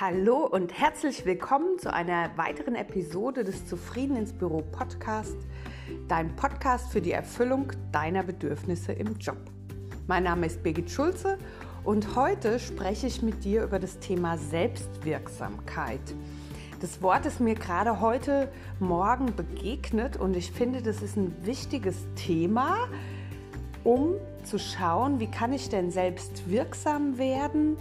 Hallo und herzlich willkommen zu einer weiteren Episode des Zufrieden ins Büro Podcast, dein Podcast für die Erfüllung deiner Bedürfnisse im Job. Mein Name ist Birgit Schulze und heute spreche ich mit dir über das Thema Selbstwirksamkeit. Das Wort ist mir gerade heute Morgen begegnet und ich finde, das ist ein wichtiges Thema, um zu schauen, wie kann ich denn selbst wirksam werden,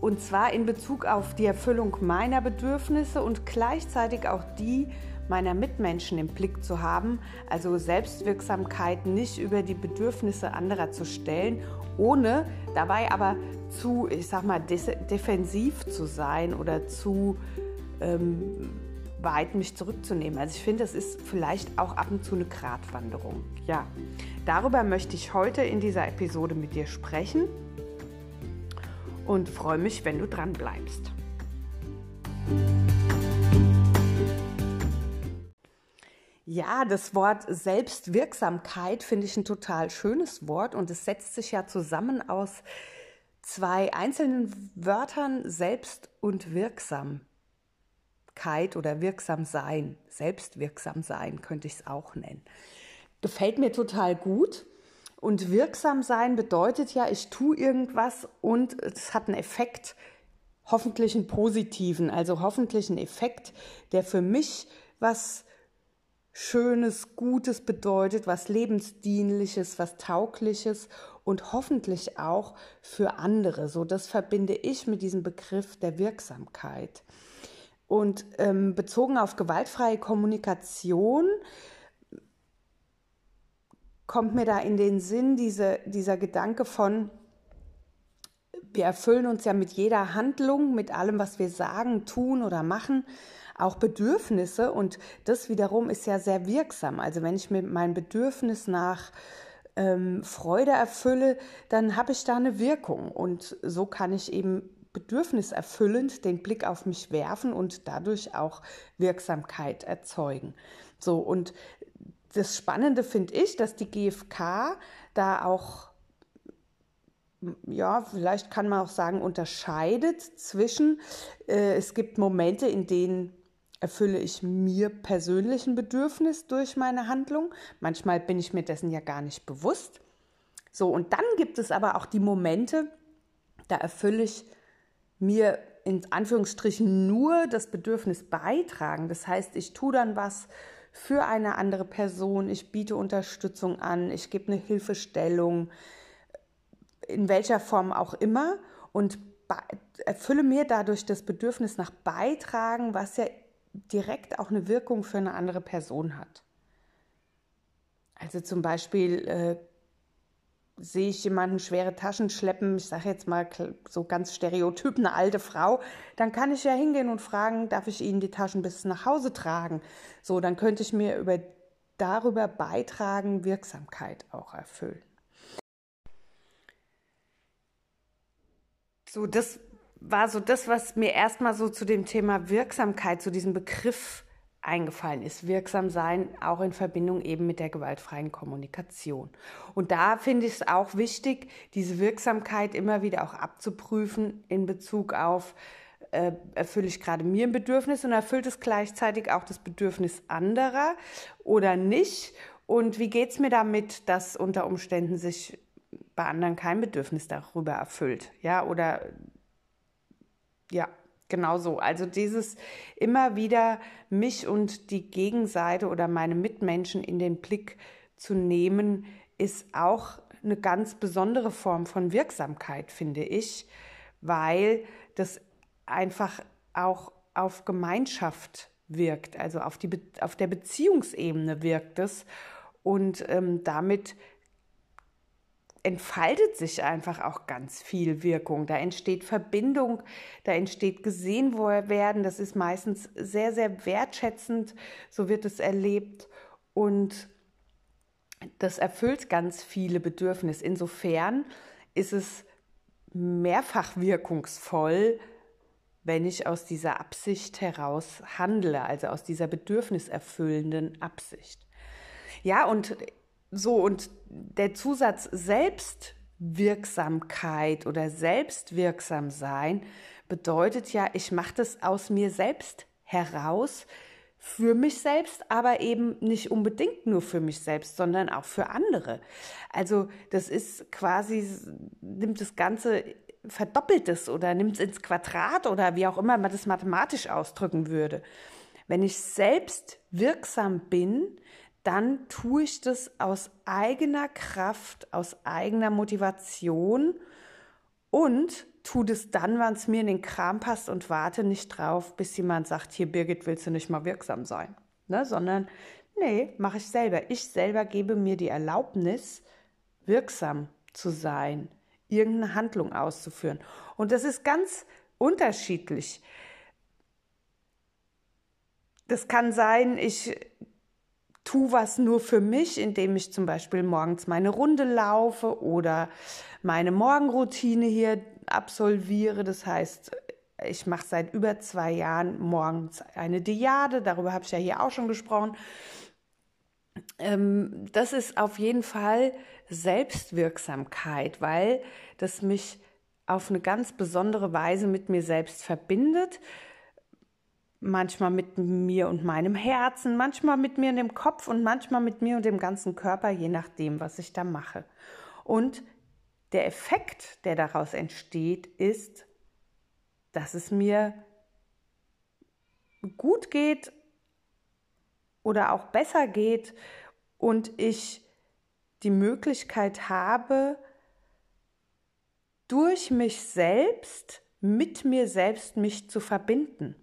und zwar in Bezug auf die Erfüllung meiner Bedürfnisse und gleichzeitig auch die meiner Mitmenschen im Blick zu haben. Also Selbstwirksamkeit nicht über die Bedürfnisse anderer zu stellen, ohne dabei aber zu, ich sag mal, defensiv zu sein oder zu ähm, weit mich zurückzunehmen. Also ich finde, das ist vielleicht auch ab und zu eine Gratwanderung. Ja, darüber möchte ich heute in dieser Episode mit dir sprechen und freue mich, wenn du dran bleibst. Ja, das Wort Selbstwirksamkeit finde ich ein total schönes Wort und es setzt sich ja zusammen aus zwei einzelnen Wörtern Selbst und Wirksamkeit oder wirksam sein. Selbstwirksam sein könnte ich es auch nennen. Gefällt mir total gut und wirksam sein bedeutet ja, ich tue irgendwas und es hat einen Effekt, hoffentlich einen positiven, also hoffentlich einen Effekt, der für mich was Schönes, Gutes bedeutet, was Lebensdienliches, was Taugliches und hoffentlich auch für andere. So, das verbinde ich mit diesem Begriff der Wirksamkeit. Und ähm, bezogen auf gewaltfreie Kommunikation kommt mir da in den Sinn diese, dieser Gedanke von, wir erfüllen uns ja mit jeder Handlung, mit allem, was wir sagen, tun oder machen, auch Bedürfnisse und das wiederum ist ja sehr wirksam. Also wenn ich mir mein Bedürfnis nach ähm, Freude erfülle, dann habe ich da eine Wirkung und so kann ich eben bedürfniserfüllend den Blick auf mich werfen und dadurch auch Wirksamkeit erzeugen. So und das Spannende finde ich, dass die GfK da auch, ja, vielleicht kann man auch sagen, unterscheidet zwischen, äh, es gibt Momente, in denen erfülle ich mir persönlich ein Bedürfnis durch meine Handlung. Manchmal bin ich mir dessen ja gar nicht bewusst. So, und dann gibt es aber auch die Momente, da erfülle ich mir in Anführungsstrichen nur das Bedürfnis beitragen. Das heißt, ich tue dann was für eine andere Person, ich biete Unterstützung an, ich gebe eine Hilfestellung, in welcher Form auch immer und erfülle mir dadurch das Bedürfnis nach Beitragen, was ja direkt auch eine Wirkung für eine andere Person hat. Also zum Beispiel äh, sehe ich jemanden schwere Taschen schleppen, ich sage jetzt mal so ganz stereotyp, eine alte Frau, dann kann ich ja hingehen und fragen, darf ich Ihnen die Taschen bis nach Hause tragen? So, dann könnte ich mir über, darüber beitragen, Wirksamkeit auch erfüllen. So, das war so das, was mir erstmal so zu dem Thema Wirksamkeit, zu diesem Begriff eingefallen ist. Wirksam sein, auch in Verbindung eben mit der gewaltfreien Kommunikation. Und da finde ich es auch wichtig, diese Wirksamkeit immer wieder auch abzuprüfen in Bezug auf, äh, erfülle ich gerade mir ein Bedürfnis und erfüllt es gleichzeitig auch das Bedürfnis anderer oder nicht? Und wie geht es mir damit, dass unter Umständen sich bei anderen kein Bedürfnis darüber erfüllt? Ja, oder ja, Genau so. Also dieses immer wieder mich und die Gegenseite oder meine Mitmenschen in den Blick zu nehmen, ist auch eine ganz besondere Form von Wirksamkeit, finde ich, weil das einfach auch auf Gemeinschaft wirkt, also auf, die, auf der Beziehungsebene wirkt es und ähm, damit entfaltet sich einfach auch ganz viel Wirkung. Da entsteht Verbindung, da entsteht gesehen werden. Das ist meistens sehr, sehr wertschätzend. So wird es erlebt. Und das erfüllt ganz viele Bedürfnisse. Insofern ist es mehrfach wirkungsvoll, wenn ich aus dieser Absicht heraus handle, also aus dieser bedürfniserfüllenden Absicht. Ja, und so, und der Zusatz selbst Selbstwirksamkeit oder selbstwirksam sein bedeutet ja, ich mache das aus mir selbst heraus, für mich selbst, aber eben nicht unbedingt nur für mich selbst, sondern auch für andere. Also das ist quasi, nimmt das Ganze, verdoppelt es oder nimmt es ins Quadrat oder wie auch immer man das mathematisch ausdrücken würde. Wenn ich selbst wirksam bin, dann tue ich das aus eigener Kraft, aus eigener Motivation und tue das dann, wann es mir in den Kram passt und warte nicht drauf, bis jemand sagt, hier Birgit, willst du nicht mal wirksam sein? Ne? Sondern, nee, mache ich selber. Ich selber gebe mir die Erlaubnis, wirksam zu sein, irgendeine Handlung auszuführen. Und das ist ganz unterschiedlich. Das kann sein, ich tu was nur für mich, indem ich zum Beispiel morgens meine Runde laufe oder meine Morgenroutine hier absolviere. Das heißt, ich mache seit über zwei Jahren morgens eine Diade, darüber habe ich ja hier auch schon gesprochen. Ähm, das ist auf jeden Fall Selbstwirksamkeit, weil das mich auf eine ganz besondere Weise mit mir selbst verbindet manchmal mit mir und meinem Herzen, manchmal mit mir und dem Kopf und manchmal mit mir und dem ganzen Körper, je nachdem, was ich da mache. Und der Effekt, der daraus entsteht, ist, dass es mir gut geht oder auch besser geht und ich die Möglichkeit habe, durch mich selbst, mit mir selbst mich zu verbinden.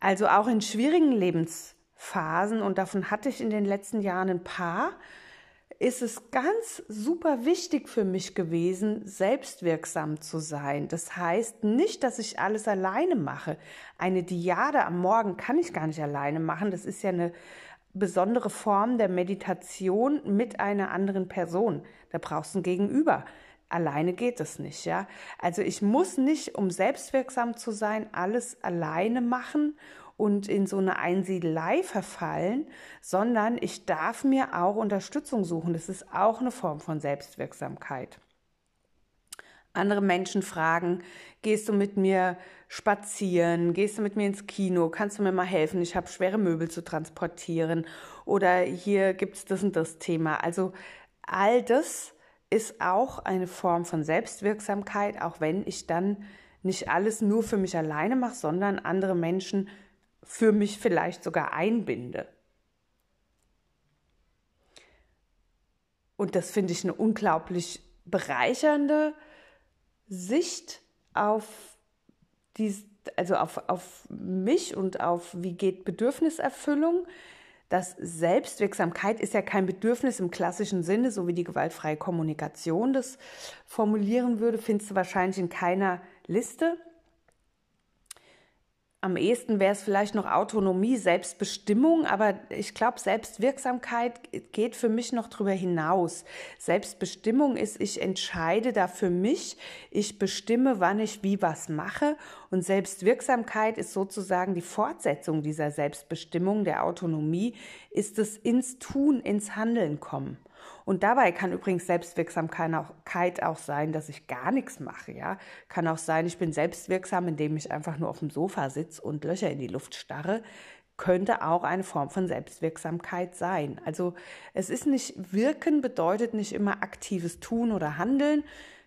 Also auch in schwierigen Lebensphasen, und davon hatte ich in den letzten Jahren ein paar, ist es ganz super wichtig für mich gewesen, selbstwirksam zu sein. Das heißt nicht, dass ich alles alleine mache. Eine Diade am Morgen kann ich gar nicht alleine machen. Das ist ja eine besondere Form der Meditation mit einer anderen Person. Da brauchst du ein Gegenüber. Alleine geht es nicht, ja. Also ich muss nicht, um selbstwirksam zu sein, alles alleine machen und in so eine Einsiedelei verfallen, sondern ich darf mir auch Unterstützung suchen. Das ist auch eine Form von Selbstwirksamkeit. Andere Menschen fragen, gehst du mit mir spazieren, gehst du mit mir ins Kino, kannst du mir mal helfen, ich habe schwere Möbel zu transportieren oder hier gibt es das und das Thema. Also all das ist auch eine Form von Selbstwirksamkeit, auch wenn ich dann nicht alles nur für mich alleine mache, sondern andere Menschen für mich vielleicht sogar einbinde. Und das finde ich eine unglaublich bereichernde Sicht auf die, also auf, auf mich und auf wie geht Bedürfniserfüllung dass Selbstwirksamkeit ist ja kein Bedürfnis im klassischen Sinne, so wie die gewaltfreie Kommunikation das formulieren würde, findest du wahrscheinlich in keiner Liste. Am ehesten wäre es vielleicht noch Autonomie, Selbstbestimmung, aber ich glaube, Selbstwirksamkeit geht für mich noch darüber hinaus. Selbstbestimmung ist, ich entscheide da für mich, ich bestimme, wann ich wie was mache und Selbstwirksamkeit ist sozusagen die Fortsetzung dieser Selbstbestimmung, der Autonomie, ist es ins Tun, ins Handeln kommen. Und dabei kann übrigens Selbstwirksamkeit auch sein, dass ich gar nichts mache. Ja, kann auch sein, ich bin selbstwirksam, indem ich einfach nur auf dem Sofa sitze und Löcher in die Luft starre. Könnte auch eine Form von Selbstwirksamkeit sein. Also es ist nicht wirken, bedeutet nicht immer aktives Tun oder Handeln.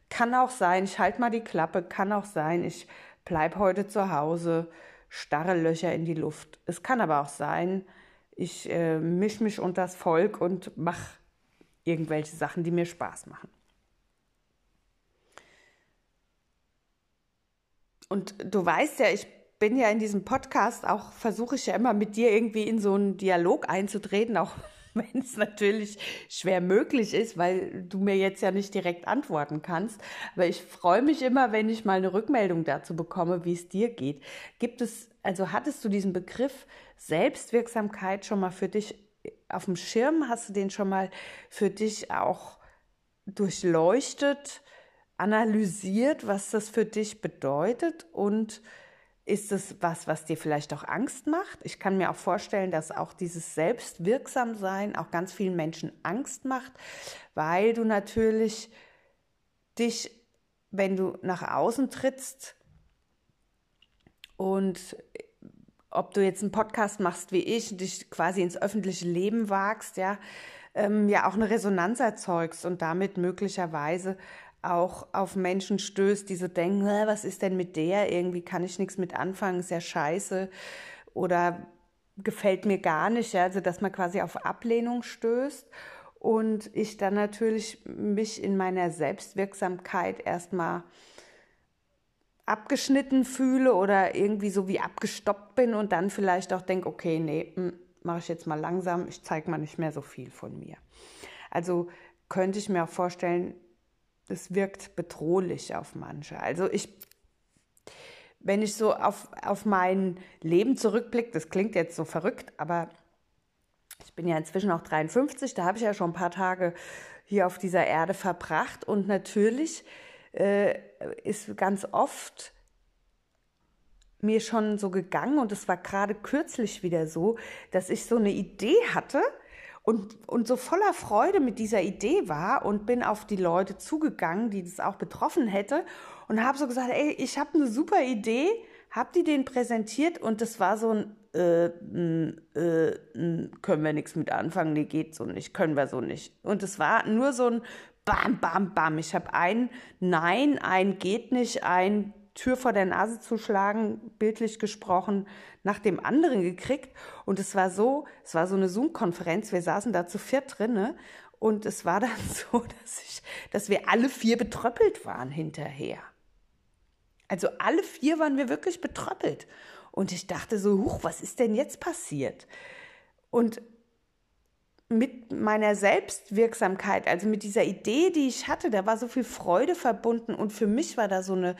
Kann auch sein, ich halte mal die Klappe. Kann auch sein, ich bleibe heute zu Hause, starre Löcher in die Luft. Es kann aber auch sein, ich äh, mische mich unter das Volk und mache irgendwelche Sachen, die mir Spaß machen. Und du weißt ja, ich bin ja in diesem Podcast auch, versuche ich ja immer mit dir irgendwie in so einen Dialog einzutreten, auch wenn es natürlich schwer möglich ist, weil du mir jetzt ja nicht direkt antworten kannst. Aber ich freue mich immer, wenn ich mal eine Rückmeldung dazu bekomme, wie es dir geht. Gibt es, also hattest du diesen Begriff Selbstwirksamkeit schon mal für dich auf dem Schirm? Hast du den schon mal für dich auch durchleuchtet, analysiert, was das für dich bedeutet? Und ist es was, was dir vielleicht auch Angst macht? Ich kann mir auch vorstellen, dass auch dieses Selbstwirksamsein auch ganz vielen Menschen Angst macht, weil du natürlich dich, wenn du nach außen trittst und ob du jetzt einen Podcast machst wie ich, dich quasi ins öffentliche Leben wagst, ja, ähm, ja auch eine Resonanz erzeugst und damit möglicherweise auch auf Menschen stößt, die so denken, was ist denn mit der? Irgendwie kann ich nichts mit anfangen, ist ja scheiße oder gefällt mir gar nicht, ja, also dass man quasi auf Ablehnung stößt und ich dann natürlich mich in meiner Selbstwirksamkeit erstmal abgeschnitten fühle oder irgendwie so wie abgestoppt bin und dann vielleicht auch denke, okay, nee, hm, mache ich jetzt mal langsam, ich zeige mal nicht mehr so viel von mir. Also könnte ich mir auch vorstellen, es wirkt bedrohlich auf manche. Also ich, wenn ich so auf, auf mein Leben zurückblicke, das klingt jetzt so verrückt, aber ich bin ja inzwischen auch 53, da habe ich ja schon ein paar Tage hier auf dieser Erde verbracht und natürlich äh, ist ganz oft mir schon so gegangen und es war gerade kürzlich wieder so, dass ich so eine Idee hatte und, und so voller Freude mit dieser Idee war und bin auf die Leute zugegangen, die das auch betroffen hätte und habe so gesagt, ey, ich habe eine super Idee, habe die den präsentiert und das war so ein äh, äh, können wir nichts mit anfangen, nee, geht so nicht, können wir so nicht. Und es war nur so ein Bam, Bam, Bam. Ich habe ein Nein, ein geht nicht, ein Tür vor der Nase zu schlagen, bildlich gesprochen, nach dem anderen gekriegt. Und es war so, es war so eine Zoom-Konferenz. Wir saßen da zu viert drinne und es war dann so, dass ich, dass wir alle vier betröppelt waren hinterher. Also alle vier waren wir wirklich betröppelt. Und ich dachte so, huch, was ist denn jetzt passiert? Und mit meiner Selbstwirksamkeit, also mit dieser Idee, die ich hatte, da war so viel Freude verbunden und für mich war da so eine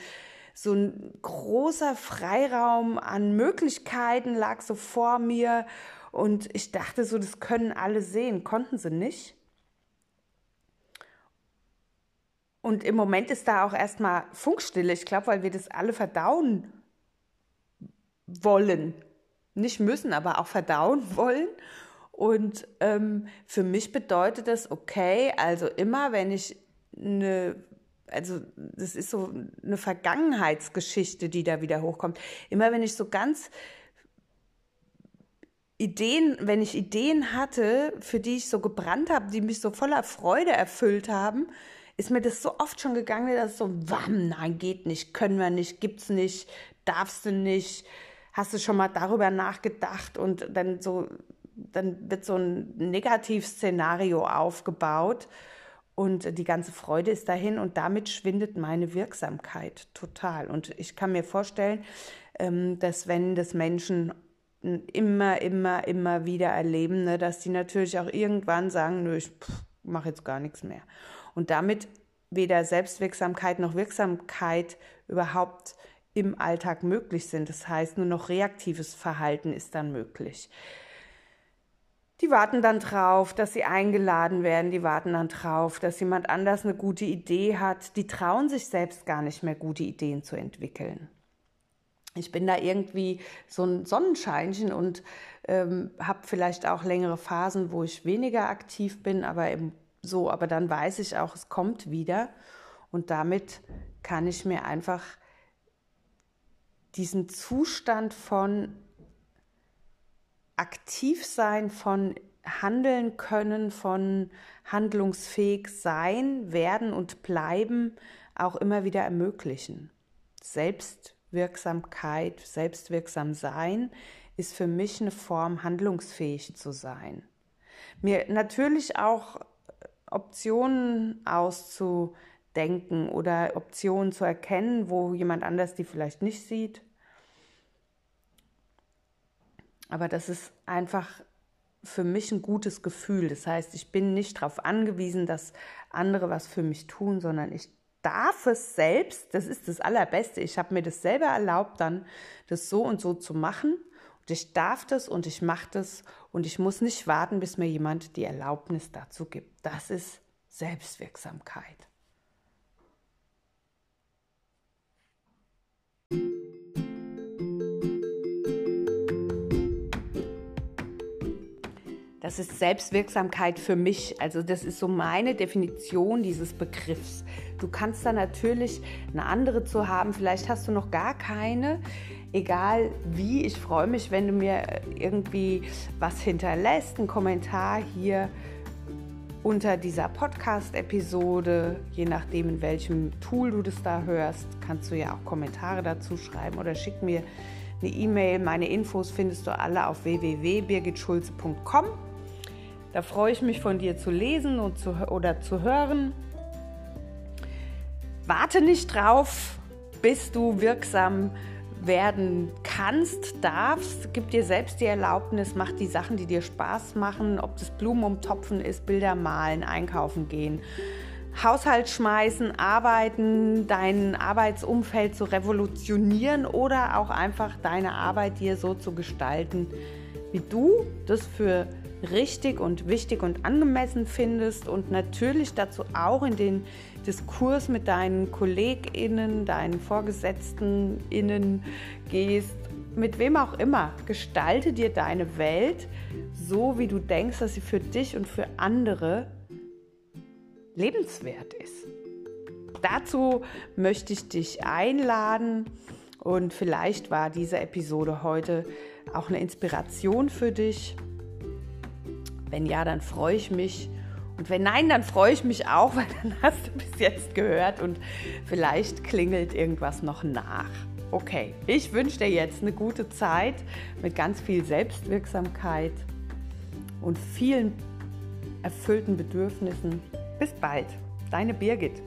so ein großer Freiraum an Möglichkeiten lag so vor mir und ich dachte so, das können alle sehen, konnten sie nicht. Und im Moment ist da auch erstmal Funkstille, ich glaube, weil wir das alle verdauen wollen. Nicht müssen, aber auch verdauen wollen. Und ähm, für mich bedeutet das, okay, also immer wenn ich eine, also das ist so eine Vergangenheitsgeschichte, die da wieder hochkommt. Immer wenn ich so ganz Ideen, wenn ich Ideen hatte, für die ich so gebrannt habe, die mich so voller Freude erfüllt haben, ist mir das so oft schon gegangen, dass so, wam, nein, geht nicht, können wir nicht, gibt's nicht, darfst du nicht, hast du schon mal darüber nachgedacht und dann so, dann wird so ein Negativszenario aufgebaut und die ganze Freude ist dahin und damit schwindet meine Wirksamkeit total. Und ich kann mir vorstellen, ähm, dass wenn das Menschen immer, immer, immer wieder erleben, ne, dass die natürlich auch irgendwann sagen, nö, ich mache jetzt gar nichts mehr. Und damit weder Selbstwirksamkeit noch Wirksamkeit überhaupt im Alltag möglich sind. Das heißt, nur noch reaktives Verhalten ist dann möglich. Die warten dann drauf, dass sie eingeladen werden, die warten dann drauf, dass jemand anders eine gute Idee hat. Die trauen sich selbst gar nicht mehr, gute Ideen zu entwickeln. Ich bin da irgendwie so ein Sonnenscheinchen und ähm, habe vielleicht auch längere Phasen, wo ich weniger aktiv bin, aber eben so, aber dann weiß ich auch, es kommt wieder und damit kann ich mir einfach diesen Zustand von aktiv sein, von handeln können, von handlungsfähig sein, werden und bleiben auch immer wieder ermöglichen. Selbstwirksamkeit, selbstwirksam sein ist für mich eine Form, handlungsfähig zu sein. Mir natürlich auch Optionen auszudenken oder Optionen zu erkennen, wo jemand anders die vielleicht nicht sieht. Aber das ist einfach für mich ein gutes Gefühl. Das heißt, ich bin nicht darauf angewiesen, dass andere was für mich tun, sondern ich darf es selbst, das ist das Allerbeste. Ich habe mir das selber erlaubt, dann das so und so zu machen. Und ich darf das und ich mache das und ich muss nicht warten, bis mir jemand die Erlaubnis dazu gibt. Das ist Selbstwirksamkeit. Das ist Selbstwirksamkeit für mich. Also das ist so meine Definition dieses Begriffs. Du kannst da natürlich eine andere zu haben. Vielleicht hast du noch gar keine. Egal wie, ich freue mich, wenn du mir irgendwie was hinterlässt, einen Kommentar hier unter dieser Podcast-Episode, je nachdem in welchem Tool du das da hörst, kannst du ja auch Kommentare dazu schreiben oder schick mir eine E-Mail. Meine Infos findest du alle auf www.birgitschulze.com. Da freue ich mich von dir zu lesen und zu, oder zu hören. Warte nicht drauf, bis du wirksam werden kannst, darfst, gib dir selbst die Erlaubnis, mach die Sachen, die dir Spaß machen, ob das Blumen umtopfen ist, Bilder malen, einkaufen gehen, Haushalt schmeißen, arbeiten, dein Arbeitsumfeld zu revolutionieren oder auch einfach deine Arbeit dir so zu gestalten, wie du das für richtig und wichtig und angemessen findest und natürlich dazu auch in den Diskurs mit deinen KollegInnen, deinen VorgesetztenInnen gehst, mit wem auch immer. Gestalte dir deine Welt so, wie du denkst, dass sie für dich und für andere lebenswert ist. Dazu möchte ich dich einladen und vielleicht war diese Episode heute auch eine Inspiration für dich. Wenn ja, dann freue ich mich. Und wenn nein, dann freue ich mich auch, weil dann hast du bis jetzt gehört und vielleicht klingelt irgendwas noch nach. Okay, ich wünsche dir jetzt eine gute Zeit mit ganz viel Selbstwirksamkeit und vielen erfüllten Bedürfnissen. Bis bald, deine Birgit.